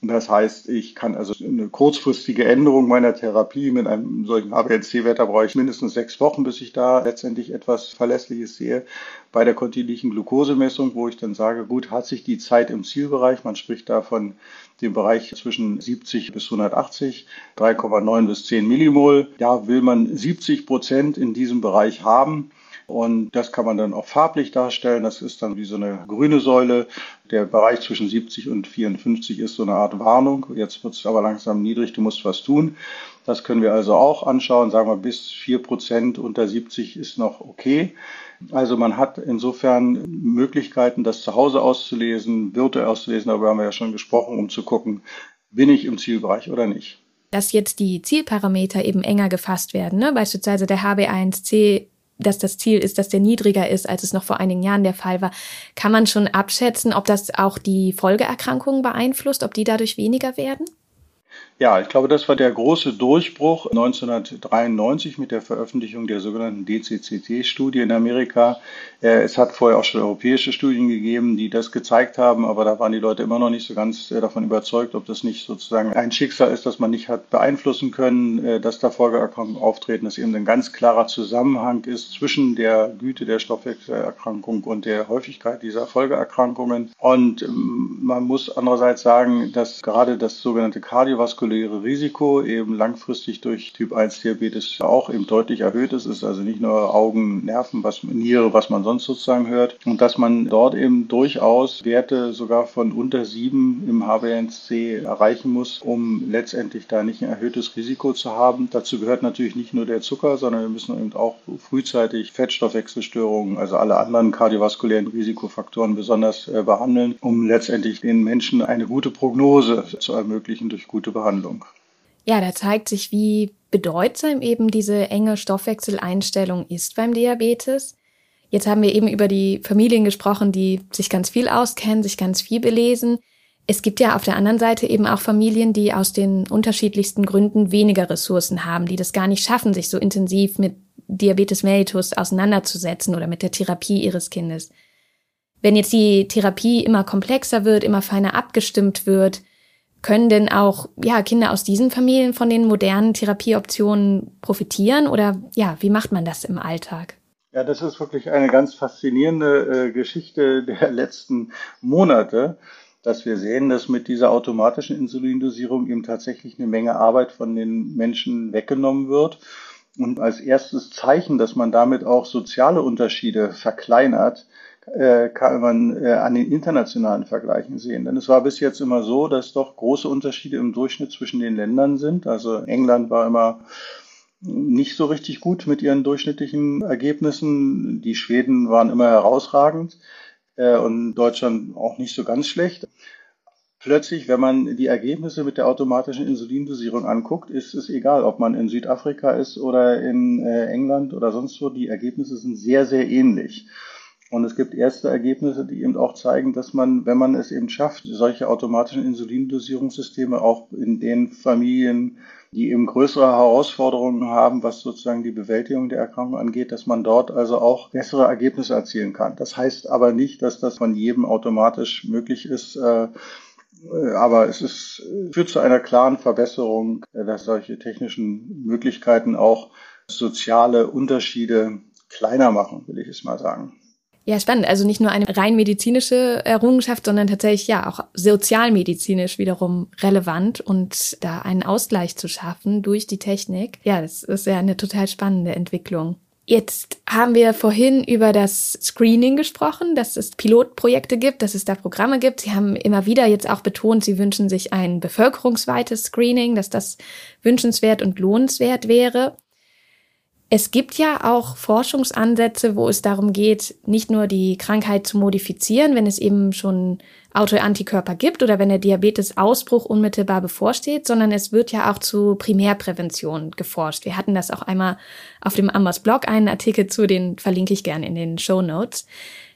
Das heißt, ich kann also eine kurzfristige Änderung meiner Therapie mit einem solchen HbA1c-Wert, da brauche ich mindestens sechs Wochen, bis ich da letztendlich etwas Verlässliches sehe. Bei der kontinuierlichen Glukosemessung, wo ich dann sage, gut, hat sich die Zeit im Zielbereich, man spricht da von dem Bereich zwischen 70 bis 180, 3,9 bis 10 Millimol. Da will man 70 Prozent in diesem Bereich haben. Und das kann man dann auch farblich darstellen. Das ist dann wie so eine grüne Säule. Der Bereich zwischen 70 und 54 ist so eine Art Warnung. Jetzt wird es aber langsam niedrig, du musst was tun. Das können wir also auch anschauen. Sagen wir, bis 4 Prozent unter 70 ist noch okay. Also man hat insofern Möglichkeiten, das zu Hause auszulesen, virtuell auszulesen, darüber haben wir ja schon gesprochen, um zu gucken, bin ich im Zielbereich oder nicht. Dass jetzt die Zielparameter eben enger gefasst werden, ne? beispielsweise der HB1C dass das Ziel ist, dass der niedriger ist, als es noch vor einigen Jahren der Fall war, kann man schon abschätzen, ob das auch die Folgeerkrankungen beeinflusst, ob die dadurch weniger werden? Ja, ich glaube, das war der große Durchbruch 1993 mit der Veröffentlichung der sogenannten DCCT-Studie in Amerika. Äh, es hat vorher auch schon europäische Studien gegeben, die das gezeigt haben, aber da waren die Leute immer noch nicht so ganz äh, davon überzeugt, ob das nicht sozusagen ein Schicksal ist, das man nicht hat beeinflussen können, äh, dass da Folgeerkrankungen auftreten, dass eben ein ganz klarer Zusammenhang ist zwischen der Güte der Stoffwechselerkrankung und der Häufigkeit dieser Folgeerkrankungen. Und ähm, man muss andererseits sagen, dass gerade das sogenannte kardiovaskuläre kardiovaskuläre Risiko eben langfristig durch Typ 1 Diabetes auch eben deutlich erhöht ist. Es ist also nicht nur Augen, Nerven, was, Niere, was man sonst sozusagen hört. Und dass man dort eben durchaus Werte sogar von unter 7 im HbA1c erreichen muss, um letztendlich da nicht ein erhöhtes Risiko zu haben. Dazu gehört natürlich nicht nur der Zucker, sondern wir müssen eben auch frühzeitig Fettstoffwechselstörungen, also alle anderen kardiovaskulären Risikofaktoren besonders äh, behandeln, um letztendlich den Menschen eine gute Prognose zu ermöglichen durch gute Behandlung. Handlung. Ja, da zeigt sich, wie bedeutsam eben diese enge Stoffwechseleinstellung ist beim Diabetes. Jetzt haben wir eben über die Familien gesprochen, die sich ganz viel auskennen, sich ganz viel belesen. Es gibt ja auf der anderen Seite eben auch Familien, die aus den unterschiedlichsten Gründen weniger Ressourcen haben, die das gar nicht schaffen, sich so intensiv mit Diabetes mellitus auseinanderzusetzen oder mit der Therapie ihres Kindes. Wenn jetzt die Therapie immer komplexer wird, immer feiner abgestimmt wird, können denn auch ja, Kinder aus diesen Familien von den modernen Therapieoptionen profitieren oder ja, wie macht man das im Alltag? Ja, das ist wirklich eine ganz faszinierende äh, Geschichte der (laughs) letzten Monate, dass wir sehen, dass mit dieser automatischen Insulindosierung eben tatsächlich eine Menge Arbeit von den Menschen weggenommen wird. Und als erstes Zeichen, dass man damit auch soziale Unterschiede verkleinert, kann man äh, an den internationalen Vergleichen sehen. Denn es war bis jetzt immer so, dass doch große Unterschiede im Durchschnitt zwischen den Ländern sind. Also England war immer nicht so richtig gut mit ihren durchschnittlichen Ergebnissen. Die Schweden waren immer herausragend äh, und Deutschland auch nicht so ganz schlecht. Plötzlich, wenn man die Ergebnisse mit der automatischen Insulindosierung anguckt, ist es egal, ob man in Südafrika ist oder in England oder sonst wo. Die Ergebnisse sind sehr, sehr ähnlich. Und es gibt erste Ergebnisse, die eben auch zeigen, dass man, wenn man es eben schafft, solche automatischen Insulindosierungssysteme auch in den Familien, die eben größere Herausforderungen haben, was sozusagen die Bewältigung der Erkrankung angeht, dass man dort also auch bessere Ergebnisse erzielen kann. Das heißt aber nicht, dass das von jedem automatisch möglich ist. Äh, aber es ist, führt zu einer klaren Verbesserung, äh, dass solche technischen Möglichkeiten auch soziale Unterschiede kleiner machen, will ich es mal sagen. Ja, spannend. Also nicht nur eine rein medizinische Errungenschaft, sondern tatsächlich ja auch sozialmedizinisch wiederum relevant und da einen Ausgleich zu schaffen durch die Technik. Ja, das ist ja eine total spannende Entwicklung. Jetzt haben wir vorhin über das Screening gesprochen, dass es Pilotprojekte gibt, dass es da Programme gibt. Sie haben immer wieder jetzt auch betont, Sie wünschen sich ein bevölkerungsweites Screening, dass das wünschenswert und lohnenswert wäre. Es gibt ja auch Forschungsansätze, wo es darum geht, nicht nur die Krankheit zu modifizieren, wenn es eben schon Autoantikörper gibt oder wenn der Diabetesausbruch unmittelbar bevorsteht, sondern es wird ja auch zu Primärprävention geforscht. Wir hatten das auch einmal auf dem Ambers Blog einen Artikel zu, den verlinke ich gerne in den Show Notes.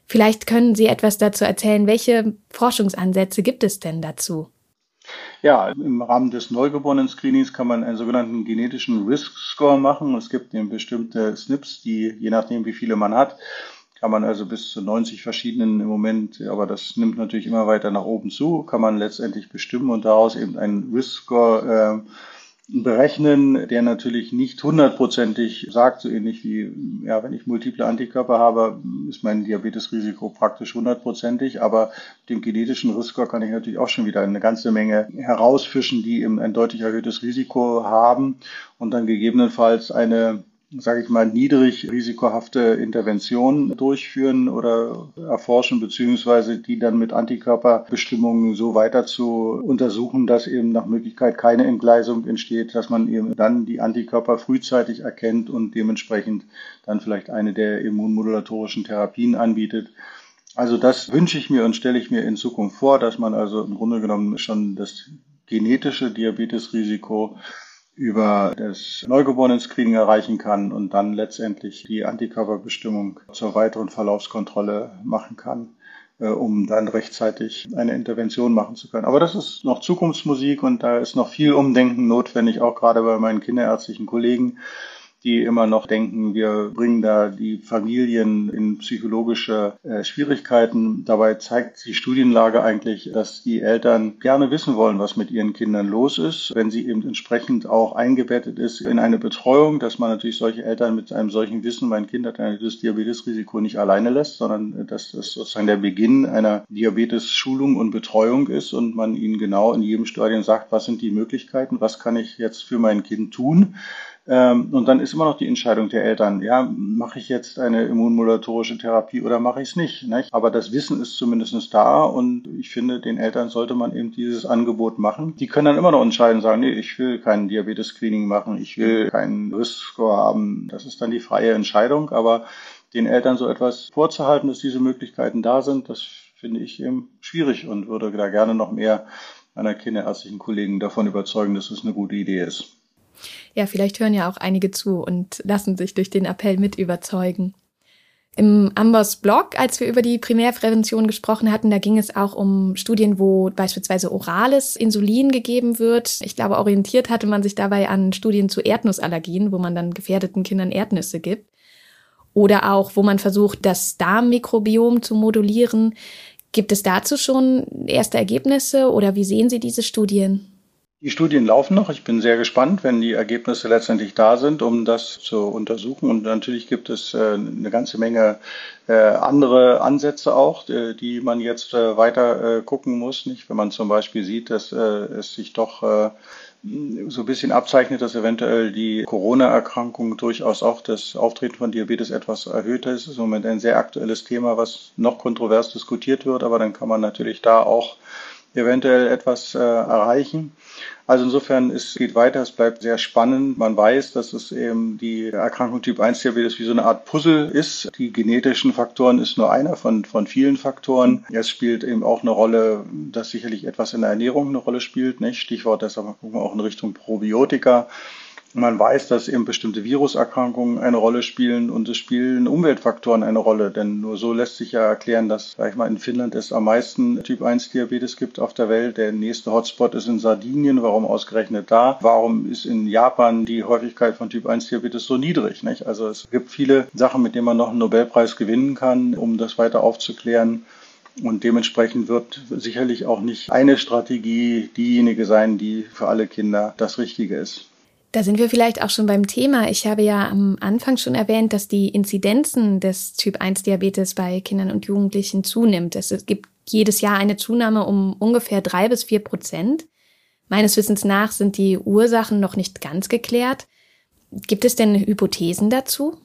Vielleicht können Sie etwas dazu erzählen, welche Forschungsansätze gibt es denn dazu? Ja, im Rahmen des Neugeborenen-Screenings kann man einen sogenannten genetischen Risk-Score machen. Es gibt eben bestimmte SNPs, die, je nachdem wie viele man hat, kann man also bis zu 90 verschiedenen im Moment, aber das nimmt natürlich immer weiter nach oben zu, kann man letztendlich bestimmen und daraus eben einen Risk-Score äh, berechnen, der natürlich nicht hundertprozentig sagt, so ähnlich wie, ja, wenn ich multiple Antikörper habe, ist mein Diabetesrisiko praktisch hundertprozentig, aber dem genetischen Risiko kann ich natürlich auch schon wieder eine ganze Menge herausfischen, die eben ein deutlich erhöhtes Risiko haben und dann gegebenenfalls eine sage ich mal, niedrig risikohafte Interventionen durchführen oder erforschen, beziehungsweise die dann mit Antikörperbestimmungen so weiter zu untersuchen, dass eben nach Möglichkeit keine Entgleisung entsteht, dass man eben dann die Antikörper frühzeitig erkennt und dementsprechend dann vielleicht eine der immunmodulatorischen Therapien anbietet. Also das wünsche ich mir und stelle ich mir in Zukunft vor, dass man also im Grunde genommen schon das genetische Diabetesrisiko über das Neugeborenen-Screening erreichen kann und dann letztendlich die Antikörperbestimmung zur weiteren Verlaufskontrolle machen kann, äh, um dann rechtzeitig eine Intervention machen zu können. Aber das ist noch Zukunftsmusik und da ist noch viel Umdenken notwendig, auch gerade bei meinen kinderärztlichen Kollegen die immer noch denken, wir bringen da die Familien in psychologische äh, Schwierigkeiten. Dabei zeigt die Studienlage eigentlich, dass die Eltern gerne wissen wollen, was mit ihren Kindern los ist, wenn sie eben entsprechend auch eingebettet ist in eine Betreuung, dass man natürlich solche Eltern mit einem solchen Wissen, mein Kind hat ein Diabetesrisiko nicht alleine lässt, sondern dass das sozusagen der Beginn einer Diabetes-Schulung und Betreuung ist und man ihnen genau in jedem Stadium sagt, was sind die Möglichkeiten, was kann ich jetzt für mein Kind tun und dann ist immer noch die Entscheidung der Eltern, ja, mache ich jetzt eine immunmodulatorische Therapie oder mache ich es nicht, nicht? Aber das Wissen ist zumindest da und ich finde, den Eltern sollte man eben dieses Angebot machen. Die können dann immer noch entscheiden, sagen, nee, ich will kein Diabetes-Screening machen, ich will keinen Risk-Score haben. Das ist dann die freie Entscheidung, aber den Eltern so etwas vorzuhalten, dass diese Möglichkeiten da sind, das finde ich eben schwierig und würde da gerne noch mehr meiner kinderärztlichen Kollegen davon überzeugen, dass es eine gute Idee ist. Ja, vielleicht hören ja auch einige zu und lassen sich durch den Appell mit überzeugen. Im Ambers Blog, als wir über die Primärprävention gesprochen hatten, da ging es auch um Studien, wo beispielsweise orales Insulin gegeben wird. Ich glaube, orientiert hatte man sich dabei an Studien zu Erdnussallergien, wo man dann gefährdeten Kindern Erdnüsse gibt. Oder auch, wo man versucht, das Darmmikrobiom zu modulieren. Gibt es dazu schon erste Ergebnisse oder wie sehen Sie diese Studien? Die Studien laufen noch. Ich bin sehr gespannt, wenn die Ergebnisse letztendlich da sind, um das zu untersuchen. Und natürlich gibt es äh, eine ganze Menge äh, andere Ansätze auch, äh, die man jetzt weiter gucken muss. Nicht, wenn man zum Beispiel sieht, dass es sich doch so ein bisschen abzeichnet, dass eventuell die Corona-Erkrankung durchaus auch das Auftreten von Diabetes etwas erhöht ist. Das ist im Moment ein sehr aktuelles Thema, was noch kontrovers diskutiert wird, aber dann kann man natürlich da auch eventuell etwas äh, erreichen. Also insofern, es geht weiter, es bleibt sehr spannend. Man weiß, dass es eben die Erkrankung Typ 1 Diabetes wie so eine Art Puzzle ist. Die genetischen Faktoren ist nur einer von, von vielen Faktoren. Es spielt eben auch eine Rolle, dass sicherlich etwas in der Ernährung eine Rolle spielt. Nicht? Stichwort deshalb gucken wir auch in Richtung Probiotika. Man weiß, dass eben bestimmte Viruserkrankungen eine Rolle spielen und es spielen Umweltfaktoren eine Rolle, denn nur so lässt sich ja erklären, dass, sag ich mal, in Finnland es am meisten Typ 1 Diabetes gibt auf der Welt. Der nächste Hotspot ist in Sardinien. Warum ausgerechnet da? Warum ist in Japan die Häufigkeit von Typ 1 Diabetes so niedrig? Nicht? Also es gibt viele Sachen, mit denen man noch einen Nobelpreis gewinnen kann, um das weiter aufzuklären. Und dementsprechend wird sicherlich auch nicht eine Strategie diejenige sein, die für alle Kinder das Richtige ist. Da sind wir vielleicht auch schon beim Thema. Ich habe ja am Anfang schon erwähnt, dass die Inzidenzen des Typ 1 Diabetes bei Kindern und Jugendlichen zunimmt. Es gibt jedes Jahr eine Zunahme um ungefähr drei bis vier Prozent. Meines Wissens nach sind die Ursachen noch nicht ganz geklärt. Gibt es denn Hypothesen dazu?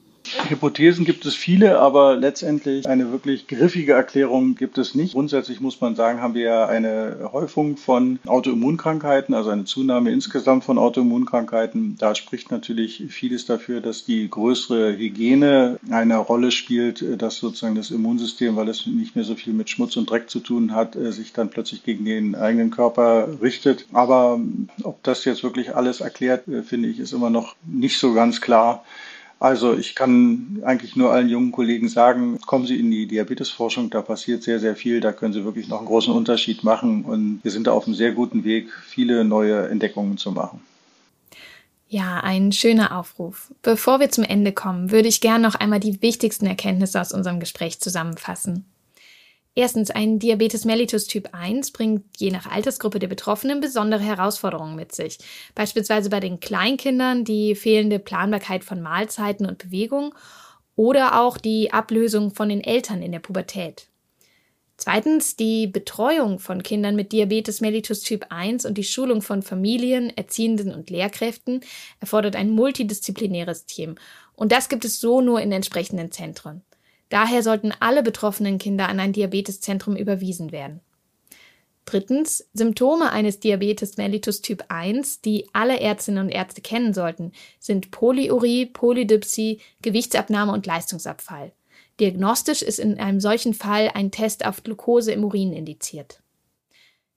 Hypothesen gibt es viele, aber letztendlich eine wirklich griffige Erklärung gibt es nicht. Grundsätzlich muss man sagen, haben wir ja eine Häufung von Autoimmunkrankheiten, also eine Zunahme insgesamt von Autoimmunkrankheiten. Da spricht natürlich vieles dafür, dass die größere Hygiene eine Rolle spielt, dass sozusagen das Immunsystem, weil es nicht mehr so viel mit Schmutz und Dreck zu tun hat, sich dann plötzlich gegen den eigenen Körper richtet. Aber ob das jetzt wirklich alles erklärt, finde ich, ist immer noch nicht so ganz klar. Also ich kann eigentlich nur allen jungen Kollegen sagen, kommen Sie in die Diabetesforschung, da passiert sehr, sehr viel, da können Sie wirklich noch einen großen Unterschied machen und wir sind da auf einem sehr guten Weg, viele neue Entdeckungen zu machen. Ja, ein schöner Aufruf. Bevor wir zum Ende kommen, würde ich gern noch einmal die wichtigsten Erkenntnisse aus unserem Gespräch zusammenfassen. Erstens, ein Diabetes mellitus Typ 1 bringt je nach Altersgruppe der Betroffenen besondere Herausforderungen mit sich. Beispielsweise bei den Kleinkindern die fehlende Planbarkeit von Mahlzeiten und Bewegung oder auch die Ablösung von den Eltern in der Pubertät. Zweitens, die Betreuung von Kindern mit Diabetes mellitus Typ 1 und die Schulung von Familien, Erziehenden und Lehrkräften erfordert ein multidisziplinäres Team. Und das gibt es so nur in entsprechenden Zentren. Daher sollten alle betroffenen Kinder an ein Diabeteszentrum überwiesen werden. Drittens, Symptome eines Diabetes mellitus Typ 1, die alle Ärztinnen und Ärzte kennen sollten, sind Polyurie, Polydipsie, Gewichtsabnahme und Leistungsabfall. Diagnostisch ist in einem solchen Fall ein Test auf Glucose im Urin indiziert.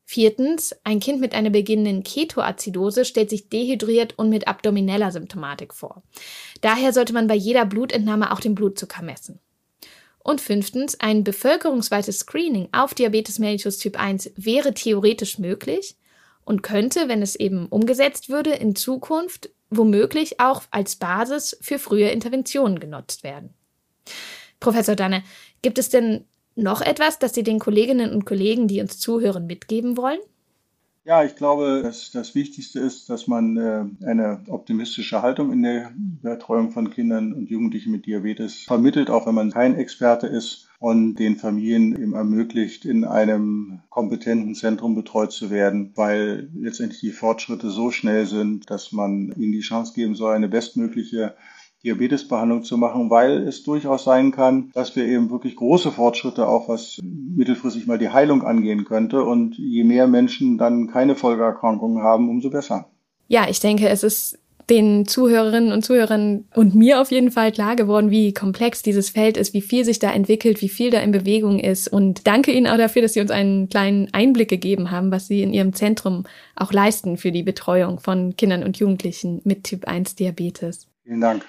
Viertens, ein Kind mit einer beginnenden Ketoazidose stellt sich dehydriert und mit abdomineller Symptomatik vor. Daher sollte man bei jeder Blutentnahme auch den Blutzucker messen. Und fünftens, ein bevölkerungsweites Screening auf Diabetes mellitus Typ 1 wäre theoretisch möglich und könnte, wenn es eben umgesetzt würde, in Zukunft womöglich auch als Basis für frühe Interventionen genutzt werden. Professor Danne, gibt es denn noch etwas, das Sie den Kolleginnen und Kollegen, die uns zuhören, mitgeben wollen? Ja, ich glaube, dass das Wichtigste ist, dass man äh, eine optimistische Haltung in der Betreuung von Kindern und Jugendlichen mit Diabetes vermittelt, auch wenn man kein Experte ist und den Familien eben ermöglicht, in einem kompetenten Zentrum betreut zu werden, weil letztendlich die Fortschritte so schnell sind, dass man ihnen die Chance geben soll, eine bestmögliche Diabetesbehandlung zu machen, weil es durchaus sein kann, dass wir eben wirklich große Fortschritte auch was mittelfristig mal die Heilung angehen könnte. Und je mehr Menschen dann keine Folgeerkrankungen haben, umso besser. Ja, ich denke, es ist den Zuhörerinnen und Zuhörern und mir auf jeden Fall klar geworden, wie komplex dieses Feld ist, wie viel sich da entwickelt, wie viel da in Bewegung ist. Und danke Ihnen auch dafür, dass Sie uns einen kleinen Einblick gegeben haben, was Sie in Ihrem Zentrum auch leisten für die Betreuung von Kindern und Jugendlichen mit Typ 1 Diabetes. Vielen Dank.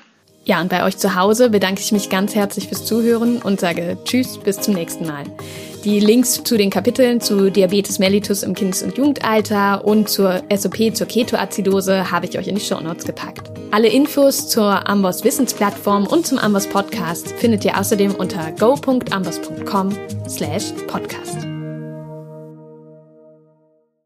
Ja, und bei euch zu Hause bedanke ich mich ganz herzlich fürs Zuhören und sage Tschüss, bis zum nächsten Mal. Die Links zu den Kapiteln zu Diabetes mellitus im Kindes- und Jugendalter und zur SOP zur Ketoazidose habe ich euch in die Show Notes gepackt. Alle Infos zur Amboss Wissensplattform und zum Amboss Podcast findet ihr außerdem unter go.amboss.com slash podcast.